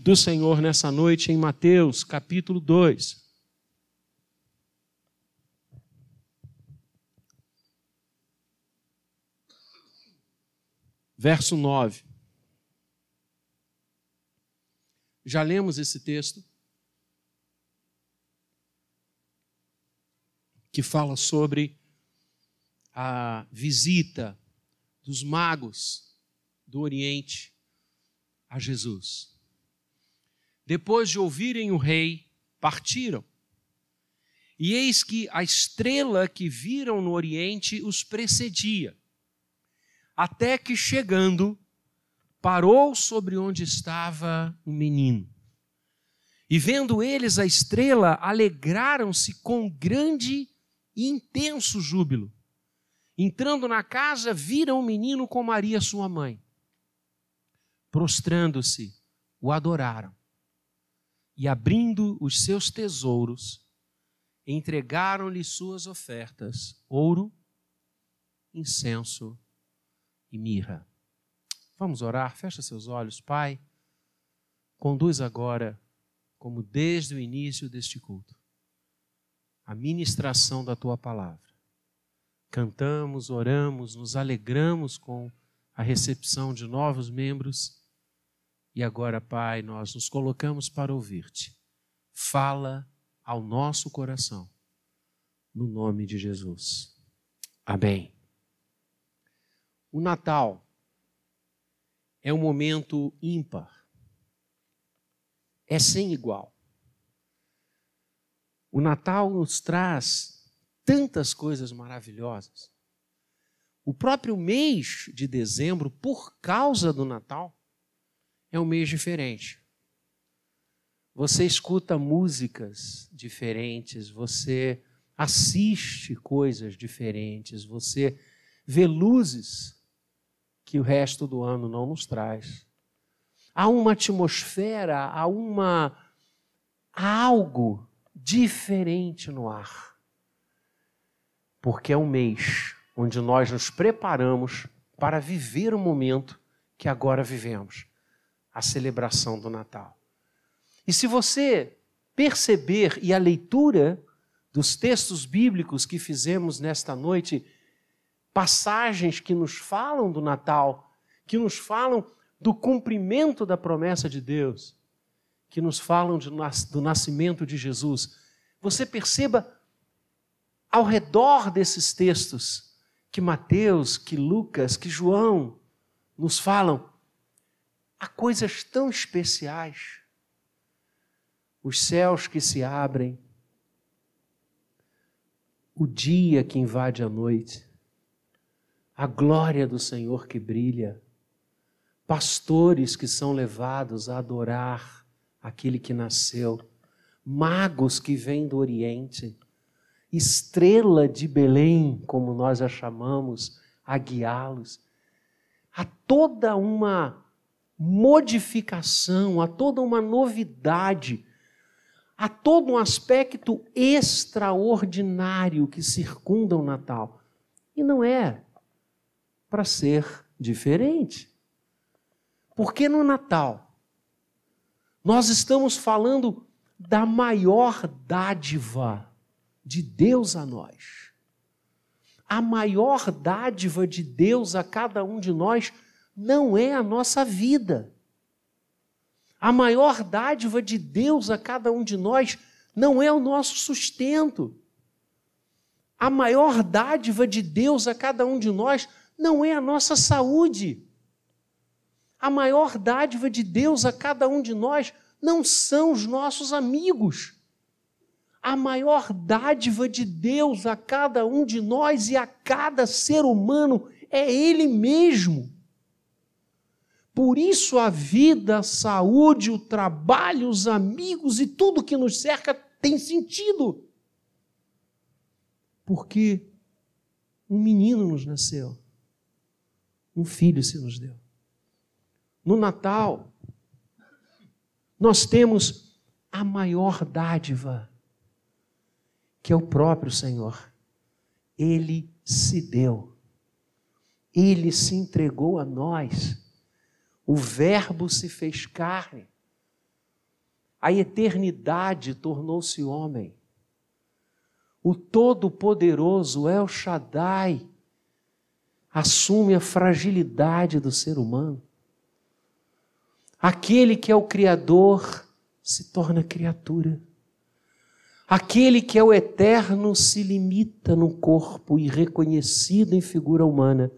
do Senhor nessa noite em Mateus, capítulo 2. Verso 9. Já lemos esse texto? Que fala sobre a visita dos magos do Oriente a Jesus. Depois de ouvirem o rei, partiram. E eis que a estrela que viram no Oriente os precedia, até que chegando, parou sobre onde estava o menino. E vendo eles a estrela, alegraram-se com grande e intenso júbilo. Entrando na casa, viram o menino com Maria, sua mãe prostrando-se, o adoraram. E abrindo os seus tesouros, entregaram-lhe suas ofertas: ouro, incenso e mirra. Vamos orar, fecha seus olhos, Pai. Conduz agora, como desde o início deste culto, a ministração da tua palavra. Cantamos, oramos, nos alegramos com a recepção de novos membros e agora, Pai, nós nos colocamos para ouvir-te. Fala ao nosso coração, no nome de Jesus. Amém. O Natal é um momento ímpar, é sem igual. O Natal nos traz tantas coisas maravilhosas. O próprio mês de dezembro, por causa do Natal, é um mês diferente. Você escuta músicas diferentes, você assiste coisas diferentes, você vê luzes que o resto do ano não nos traz. Há uma atmosfera, há uma há algo diferente no ar. Porque é um mês onde nós nos preparamos para viver o momento que agora vivemos a celebração do Natal. E se você perceber, e a leitura dos textos bíblicos que fizemos nesta noite, passagens que nos falam do Natal, que nos falam do cumprimento da promessa de Deus, que nos falam de, do nascimento de Jesus, você perceba ao redor desses textos que Mateus, que Lucas, que João nos falam há coisas tão especiais. Os céus que se abrem, o dia que invade a noite, a glória do Senhor que brilha, pastores que são levados a adorar aquele que nasceu, magos que vêm do Oriente, estrela de Belém, como nós a chamamos, a guiá-los. Há toda uma modificação, a toda uma novidade, a todo um aspecto extraordinário que circunda o Natal. E não é para ser diferente. Porque no Natal, nós estamos falando da maior dádiva de Deus a nós. A maior dádiva de Deus a cada um de nós não é a nossa vida. A maior dádiva de Deus a cada um de nós não é o nosso sustento. A maior dádiva de Deus a cada um de nós não é a nossa saúde. A maior dádiva de Deus a cada um de nós não são os nossos amigos. A maior dádiva de Deus a cada um de nós e a cada ser humano é Ele mesmo. Por isso a vida, a saúde, o trabalho, os amigos e tudo que nos cerca tem sentido. Porque um menino nos nasceu, um filho se nos deu. No Natal, nós temos a maior dádiva, que é o próprio Senhor. Ele se deu, ele se entregou a nós o Verbo se fez carne a eternidade tornou-se homem. O Todo-Poderoso El Shaddai assume a fragilidade do ser humano. Aquele que é o Criador se torna criatura. Aquele que é o eterno se limita no corpo e, reconhecido em figura humana,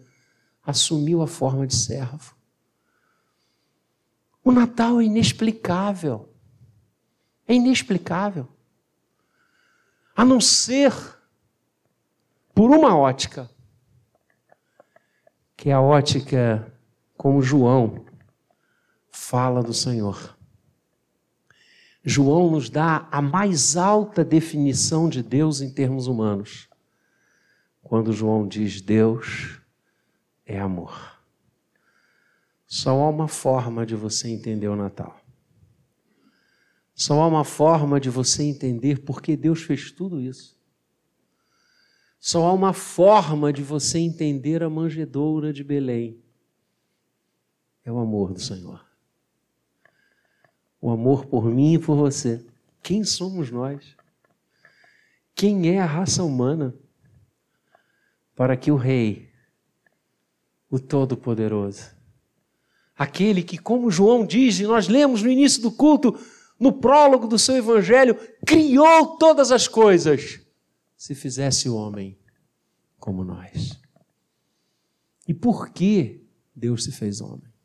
assumiu a forma de servo. O Natal é inexplicável. É inexplicável. A não ser por uma ótica, que é a ótica como João fala do Senhor. João nos dá a mais alta definição de Deus em termos humanos. Quando João diz Deus é amor. Só há uma forma de você entender o Natal. Só há uma forma de você entender por que Deus fez tudo isso. Só há uma forma de você entender a manjedoura de Belém. É o amor do Senhor o amor por mim e por você. Quem somos nós? Quem é a raça humana para que o Rei, o Todo-Poderoso, aquele que, como João diz, e nós lemos no início do culto, no prólogo do seu Evangelho, criou todas as coisas, se fizesse homem como nós. E por que Deus se fez homem?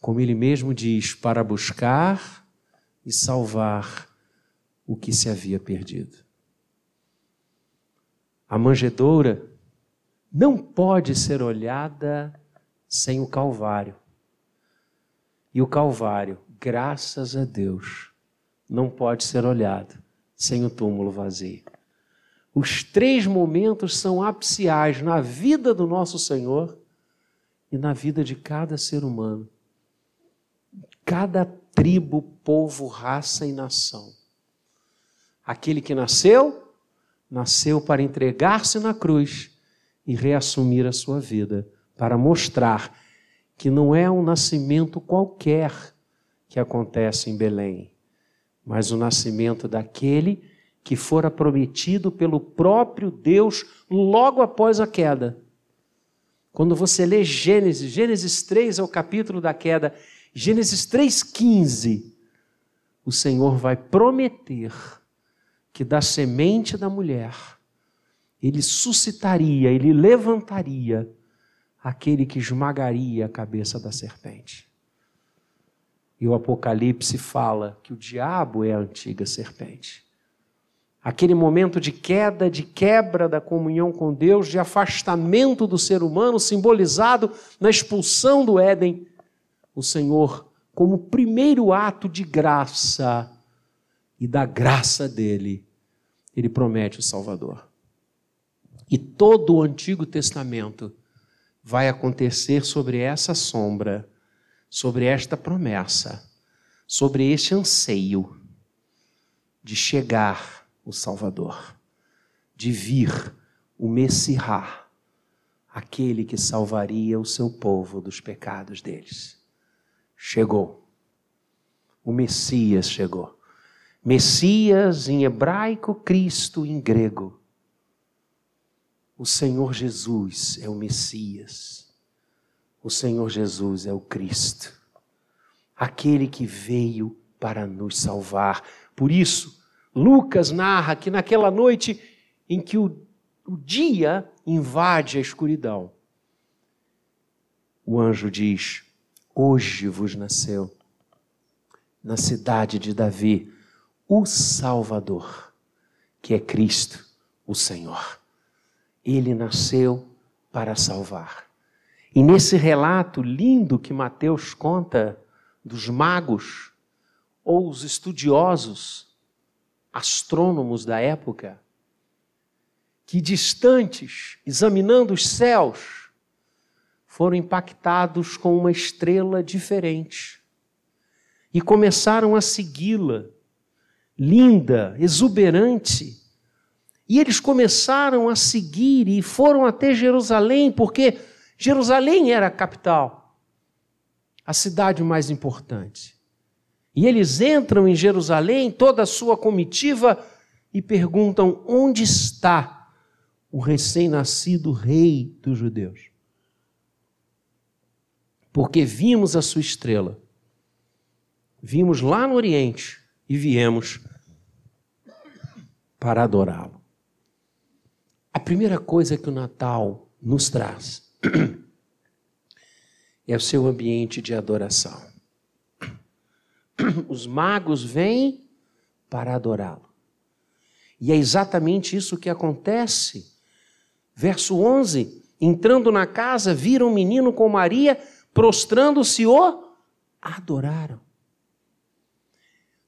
como ele mesmo diz, para buscar e salvar o que se havia perdido. A manjedoura não pode ser olhada sem o Calvário. E o Calvário, graças a Deus, não pode ser olhado sem o túmulo vazio. Os três momentos são apiciais na vida do nosso Senhor e na vida de cada ser humano cada tribo, povo, raça e nação. Aquele que nasceu, nasceu para entregar-se na cruz e reassumir a sua vida, para mostrar que não é um nascimento qualquer que acontece em Belém, mas o nascimento daquele que fora prometido pelo próprio Deus logo após a queda. Quando você lê Gênesis, Gênesis 3 é o capítulo da queda, Gênesis 3,15, o Senhor vai prometer que da semente da mulher, ele suscitaria, ele levantaria aquele que esmagaria a cabeça da serpente. E o Apocalipse fala que o diabo é a antiga serpente. Aquele momento de queda, de quebra da comunhão com Deus, de afastamento do ser humano, simbolizado na expulsão do Éden, o Senhor, como primeiro ato de graça e da graça dele, ele promete o Salvador. E todo o Antigo Testamento vai acontecer sobre essa sombra, sobre esta promessa, sobre este anseio de chegar o Salvador, de vir o Messias, aquele que salvaria o seu povo dos pecados deles chegou. O Messias chegou. Messias em hebraico, Cristo em grego. O Senhor Jesus é o Messias. O Senhor Jesus é o Cristo. Aquele que veio para nos salvar. Por isso, Lucas narra que naquela noite em que o, o dia invade a escuridão, o anjo diz: Hoje vos nasceu, na cidade de Davi, o Salvador, que é Cristo, o Senhor. Ele nasceu para salvar. E nesse relato lindo que Mateus conta dos magos ou os estudiosos, astrônomos da época, que distantes, examinando os céus, foram impactados com uma estrela diferente e começaram a segui-la, linda, exuberante. E eles começaram a seguir e foram até Jerusalém, porque Jerusalém era a capital, a cidade mais importante. E eles entram em Jerusalém, toda a sua comitiva, e perguntam: onde está o recém-nascido rei dos judeus? Porque vimos a sua estrela, vimos lá no Oriente e viemos para adorá-lo. A primeira coisa que o Natal nos traz é o seu ambiente de adoração. Os magos vêm para adorá-lo. E é exatamente isso que acontece. Verso 11: Entrando na casa, viram o menino com Maria, prostrando-se o adoraram.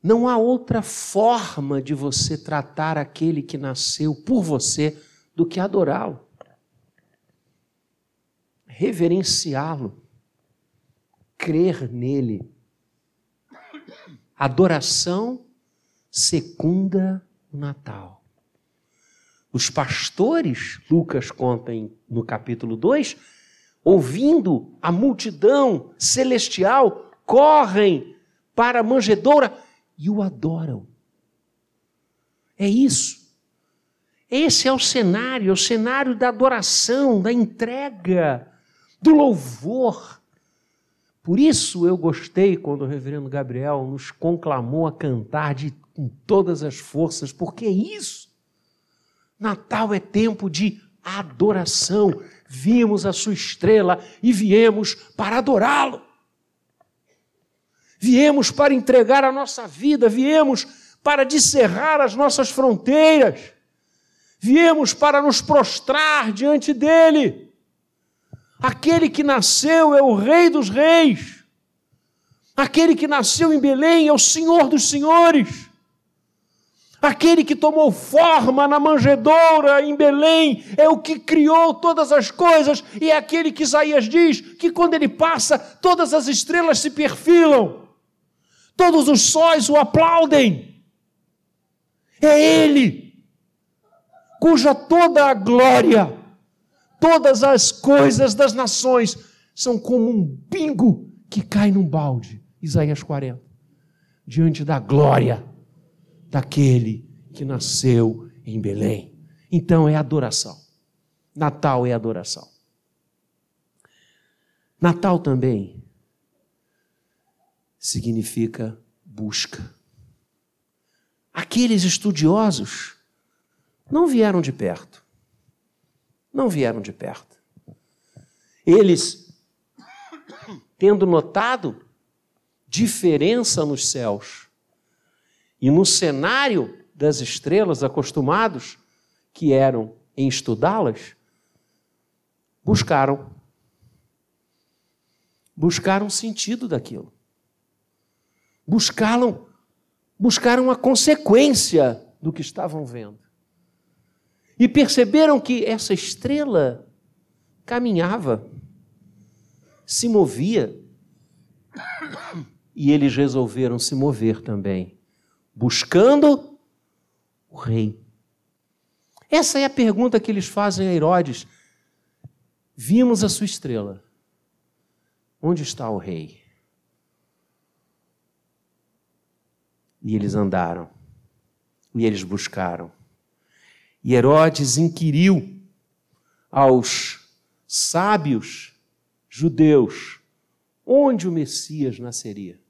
Não há outra forma de você tratar aquele que nasceu por você do que adorá-lo, reverenciá-lo, crer nele. Adoração secunda o Natal. Os pastores, Lucas conta em, no capítulo 2, ouvindo a multidão celestial, correm para a manjedoura e o adoram. É isso. Esse é o cenário, o cenário da adoração, da entrega, do louvor. Por isso eu gostei quando o reverendo Gabriel nos conclamou a cantar de, com todas as forças, porque é isso. Natal é tempo de adoração. Vimos a sua estrela e viemos para adorá-lo. Viemos para entregar a nossa vida, viemos para descerrar as nossas fronteiras, viemos para nos prostrar diante dele. Aquele que nasceu é o Rei dos Reis, aquele que nasceu em Belém é o Senhor dos Senhores. Aquele que tomou forma na manjedoura em Belém é o que criou todas as coisas, e é aquele que Isaías diz que quando ele passa, todas as estrelas se perfilam todos os sóis o aplaudem. É Ele, cuja toda a glória, todas as coisas das nações são como um pingo que cai num balde. Isaías 40. Diante da glória daquele que nasceu em Belém. Então é adoração. Natal é adoração. Natal também significa busca. Aqueles estudiosos não vieram de perto. Não vieram de perto. Eles, tendo notado diferença nos céus e no cenário das estrelas, acostumados que eram em estudá-las, buscaram. Buscaram sentido daquilo buscaram, buscaram a consequência do que estavam vendo. E perceberam que essa estrela caminhava, se movia, e eles resolveram se mover também, buscando o rei. Essa é a pergunta que eles fazem a Herodes. Vimos a sua estrela. Onde está o rei? E eles andaram. E eles buscaram. E Herodes inquiriu aos sábios judeus onde o Messias nasceria.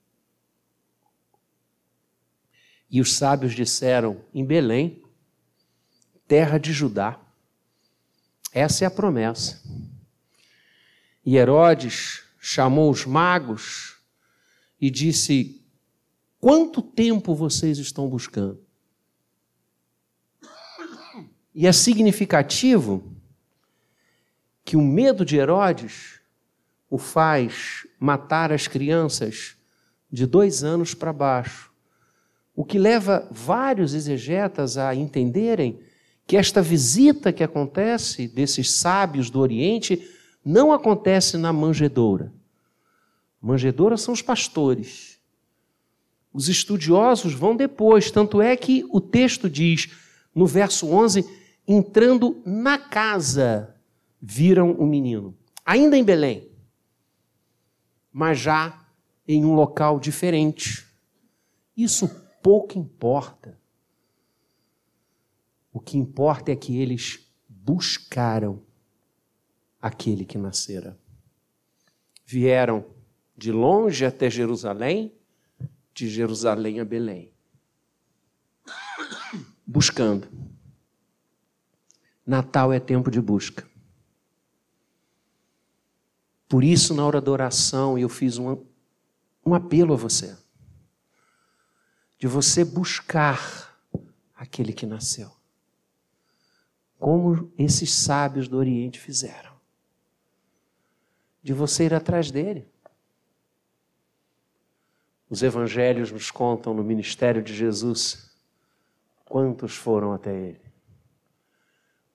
E os sábios disseram: em Belém, terra de Judá. Essa é a promessa. E Herodes chamou os magos e disse: Quanto tempo vocês estão buscando? E é significativo que o medo de Herodes o faz matar as crianças de dois anos para baixo. O que leva vários exegetas a entenderem que esta visita que acontece desses sábios do Oriente não acontece na manjedoura. Manjedoura são os pastores. Os estudiosos vão depois, tanto é que o texto diz, no verso 11: entrando na casa, viram o menino, ainda em Belém, mas já em um local diferente, Isso pouco importa. O que importa é que eles buscaram aquele que nascera. Vieram de longe até Jerusalém, de Jerusalém a Belém, buscando. Natal é tempo de busca. Por isso, na hora da oração, eu fiz um, um apelo a você, de você buscar aquele que nasceu, como esses sábios do Oriente fizeram, de você ir atrás dele. Os evangelhos nos contam no ministério de Jesus quantos foram até ele,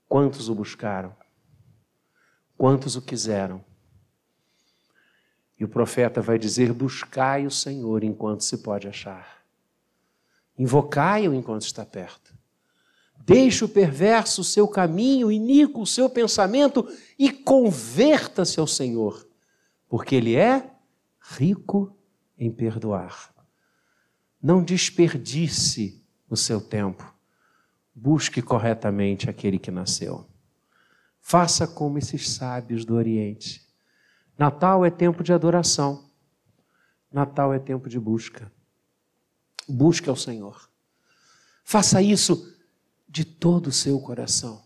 quantos o buscaram, quantos o quiseram e o profeta vai dizer: Buscai o Senhor enquanto se pode achar, invocai-o enquanto está perto. Deixe o perverso o seu caminho, iníquo o seu pensamento e converta-se ao Senhor, porque Ele é rico em perdoar. Não desperdice o seu tempo. Busque corretamente aquele que nasceu. Faça como esses sábios do Oriente Natal é tempo de adoração. Natal é tempo de busca. Busque ao Senhor. Faça isso de todo o seu coração.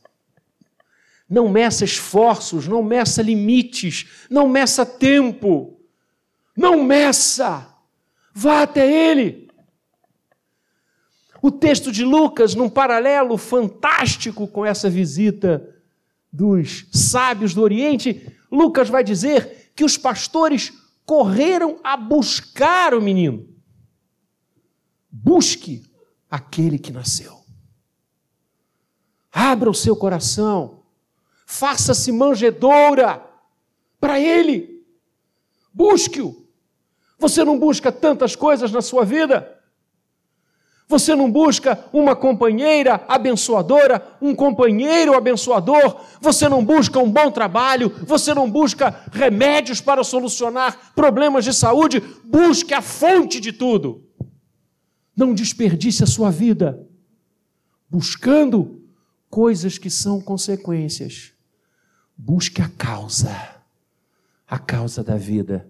Não meça esforços, não meça limites, não meça tempo. Não meça. Vá até Ele. O texto de Lucas, num paralelo fantástico com essa visita dos sábios do Oriente, Lucas vai dizer que os pastores correram a buscar o menino. Busque aquele que nasceu. Abra o seu coração. Faça-se manjedoura para ele. Busque-o. Você não busca tantas coisas na sua vida? Você não busca uma companheira abençoadora, um companheiro abençoador, você não busca um bom trabalho, você não busca remédios para solucionar problemas de saúde, busque a fonte de tudo. Não desperdice a sua vida buscando coisas que são consequências. Busque a causa. A causa da vida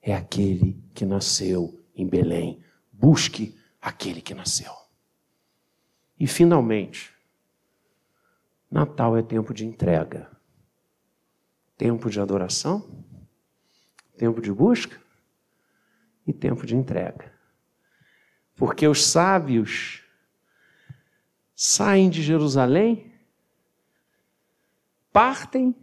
é aquele que nasceu em Belém. Busque aquele que nasceu. E finalmente, Natal é tempo de entrega, tempo de adoração, tempo de busca e tempo de entrega. Porque os sábios saem de Jerusalém, partem,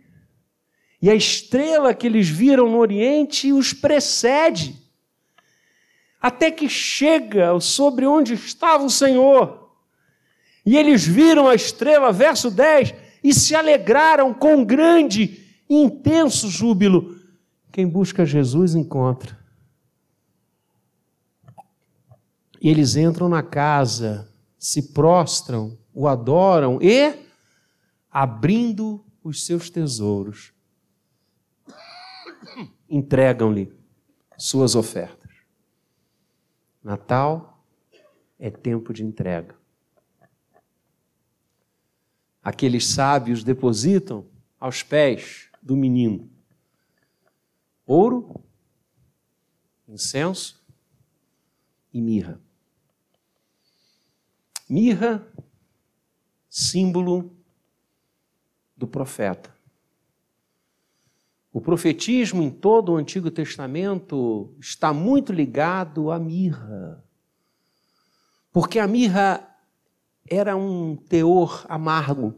e a estrela que eles viram no Oriente os precede até que chega sobre onde estava o Senhor. E eles viram a estrela, verso 10, e se alegraram com grande intenso júbilo. Quem busca Jesus encontra. E eles entram na casa, se prostram, o adoram e, abrindo os seus tesouros, entregam-lhe suas ofertas. Natal é tempo de entrega. Aqueles sábios depositam aos pés do menino ouro, incenso e mirra. Mirra, símbolo do profeta. O profetismo em todo o Antigo Testamento está muito ligado à mirra. Porque a mirra era um teor amargo.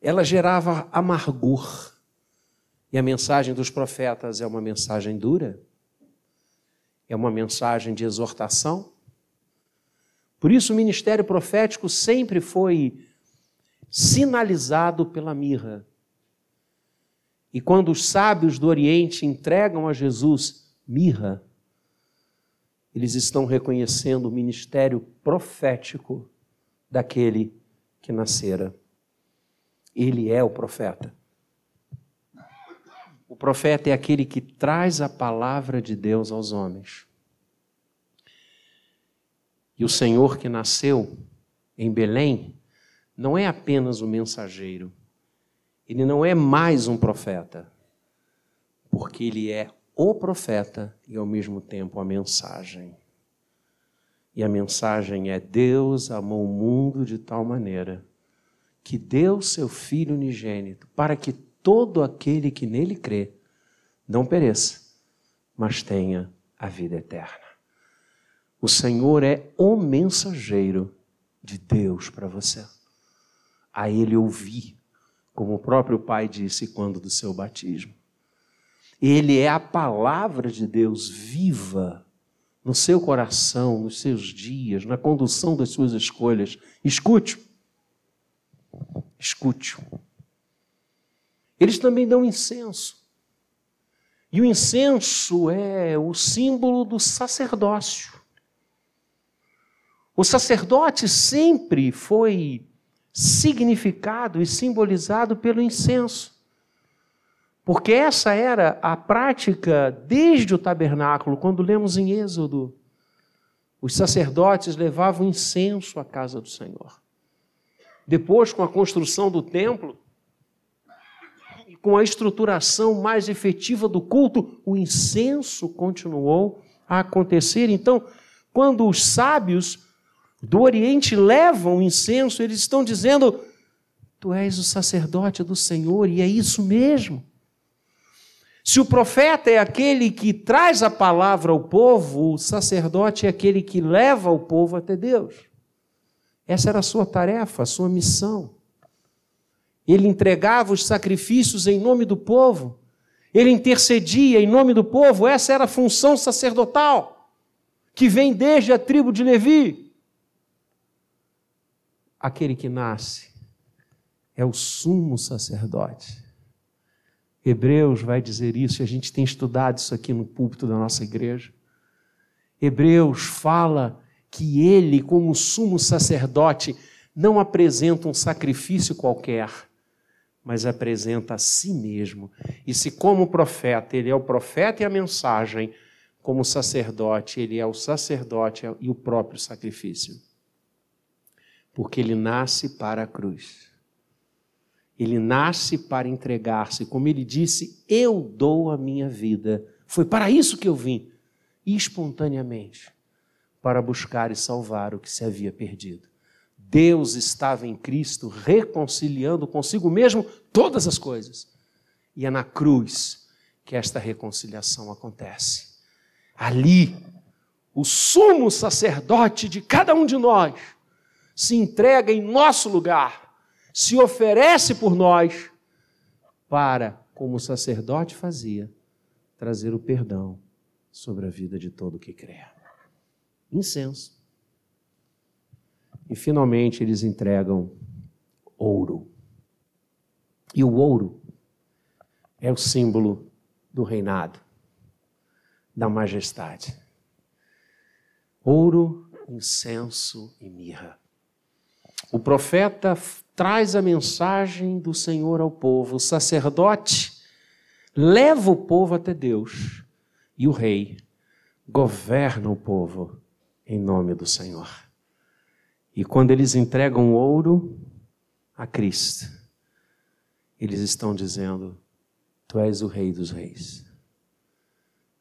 Ela gerava amargor. E a mensagem dos profetas é uma mensagem dura, é uma mensagem de exortação. Por isso, o ministério profético sempre foi sinalizado pela mirra. E quando os sábios do Oriente entregam a Jesus mirra, eles estão reconhecendo o ministério profético daquele que nascera. Ele é o profeta. O profeta é aquele que traz a palavra de Deus aos homens. E o Senhor que nasceu em Belém não é apenas um mensageiro, ele não é mais um profeta, porque ele é o profeta e ao mesmo tempo a mensagem. E a mensagem é: Deus amou o mundo de tal maneira que deu seu Filho unigênito para que todo aquele que nele crê não pereça, mas tenha a vida eterna. O Senhor é o mensageiro de Deus para você. A Ele ouvir, como o próprio Pai disse quando do seu batismo. Ele é a palavra de Deus viva no seu coração, nos seus dias, na condução das suas escolhas. Escute-o. Escute-o. Eles também dão incenso. E o incenso é o símbolo do sacerdócio. O sacerdote sempre foi significado e simbolizado pelo incenso. Porque essa era a prática desde o tabernáculo, quando lemos em Êxodo. Os sacerdotes levavam incenso à casa do Senhor. Depois, com a construção do templo, e com a estruturação mais efetiva do culto, o incenso continuou a acontecer. Então, quando os sábios do Oriente levam o incenso, eles estão dizendo: Tu és o sacerdote do Senhor, e é isso mesmo. Se o profeta é aquele que traz a palavra ao povo, o sacerdote é aquele que leva o povo até Deus. Essa era a sua tarefa, a sua missão. Ele entregava os sacrifícios em nome do povo, ele intercedia em nome do povo, essa era a função sacerdotal, que vem desde a tribo de Levi aquele que nasce é o sumo sacerdote. Hebreus vai dizer isso, e a gente tem estudado isso aqui no púlpito da nossa igreja. Hebreus fala que ele, como sumo sacerdote, não apresenta um sacrifício qualquer, mas apresenta a si mesmo. E se, como profeta, ele é o profeta e a mensagem, como sacerdote, ele é o sacerdote e o próprio sacrifício porque ele nasce para a cruz. Ele nasce para entregar-se, como ele disse: Eu dou a minha vida. Foi para isso que eu vim, espontaneamente, para buscar e salvar o que se havia perdido. Deus estava em Cristo reconciliando consigo mesmo todas as coisas. E é na cruz que esta reconciliação acontece. Ali, o sumo sacerdote de cada um de nós se entrega em nosso lugar, se oferece por nós, para, como o sacerdote fazia, trazer o perdão sobre a vida de todo que crê. Incenso. E finalmente eles entregam ouro. E o ouro é o símbolo do reinado, da majestade. Ouro, incenso e mirra. O profeta traz a mensagem do Senhor ao povo, o sacerdote leva o povo até Deus e o rei governa o povo em nome do Senhor. E quando eles entregam ouro a Cristo, eles estão dizendo: Tu és o Rei dos Reis.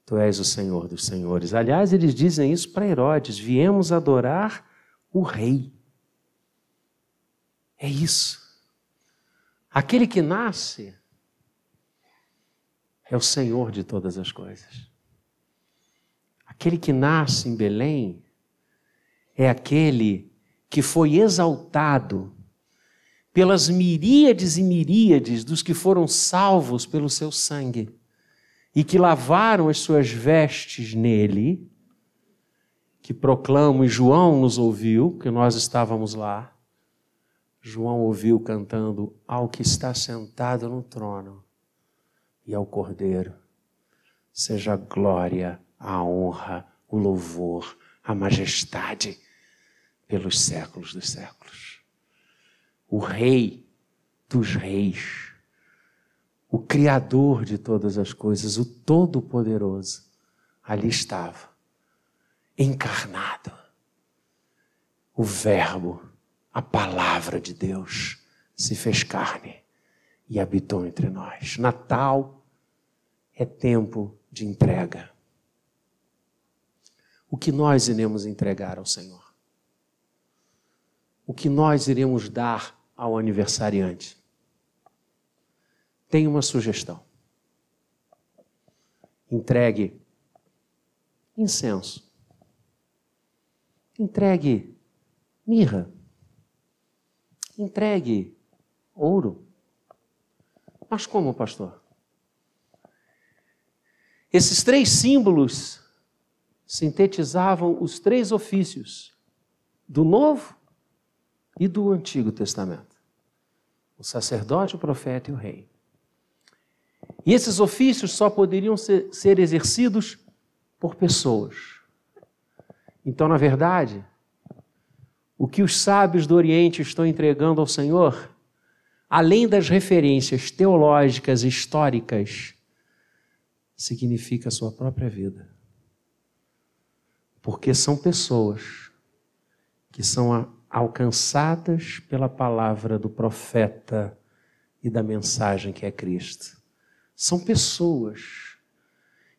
Tu és o Senhor dos Senhores. Aliás, eles dizem isso para Herodes: viemos adorar o Rei. É isso. Aquele que nasce é o Senhor de todas as coisas. Aquele que nasce em Belém é aquele que foi exaltado pelas miríades e miríades dos que foram salvos pelo seu sangue e que lavaram as suas vestes nele, que proclamam, e João nos ouviu, que nós estávamos lá João ouviu cantando ao que está sentado no trono e ao Cordeiro. Seja a glória, a honra, o louvor, a majestade pelos séculos dos séculos. O Rei dos Reis, o Criador de todas as coisas, o Todo-Poderoso, ali estava, encarnado, o Verbo, a palavra de Deus, se fez carne e habitou entre nós. Natal é tempo de entrega. O que nós iremos entregar ao Senhor? O que nós iremos dar ao aniversariante? Tem uma sugestão. Entregue incenso. Entregue mirra. Entregue ouro. Mas como, pastor? Esses três símbolos sintetizavam os três ofícios do Novo e do Antigo Testamento: o sacerdote, o profeta e o rei. E esses ofícios só poderiam ser, ser exercidos por pessoas. Então, na verdade, o que os sábios do Oriente estão entregando ao Senhor, além das referências teológicas e históricas, significa a sua própria vida. Porque são pessoas que são alcançadas pela palavra do profeta e da mensagem que é Cristo. São pessoas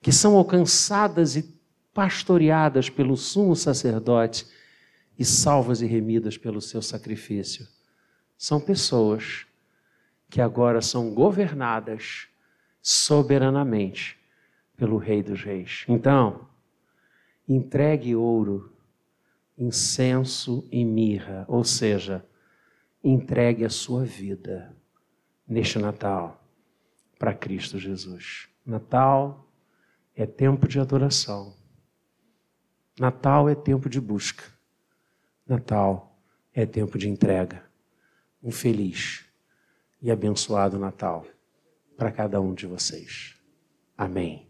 que são alcançadas e pastoreadas pelo sumo sacerdote e salvas e remidas pelo seu sacrifício. São pessoas que agora são governadas soberanamente pelo Rei dos Reis. Então, entregue ouro, incenso e mirra, ou seja, entregue a sua vida neste Natal para Cristo Jesus. Natal é tempo de adoração. Natal é tempo de busca. Natal é tempo de entrega. Um feliz e abençoado Natal para cada um de vocês. Amém.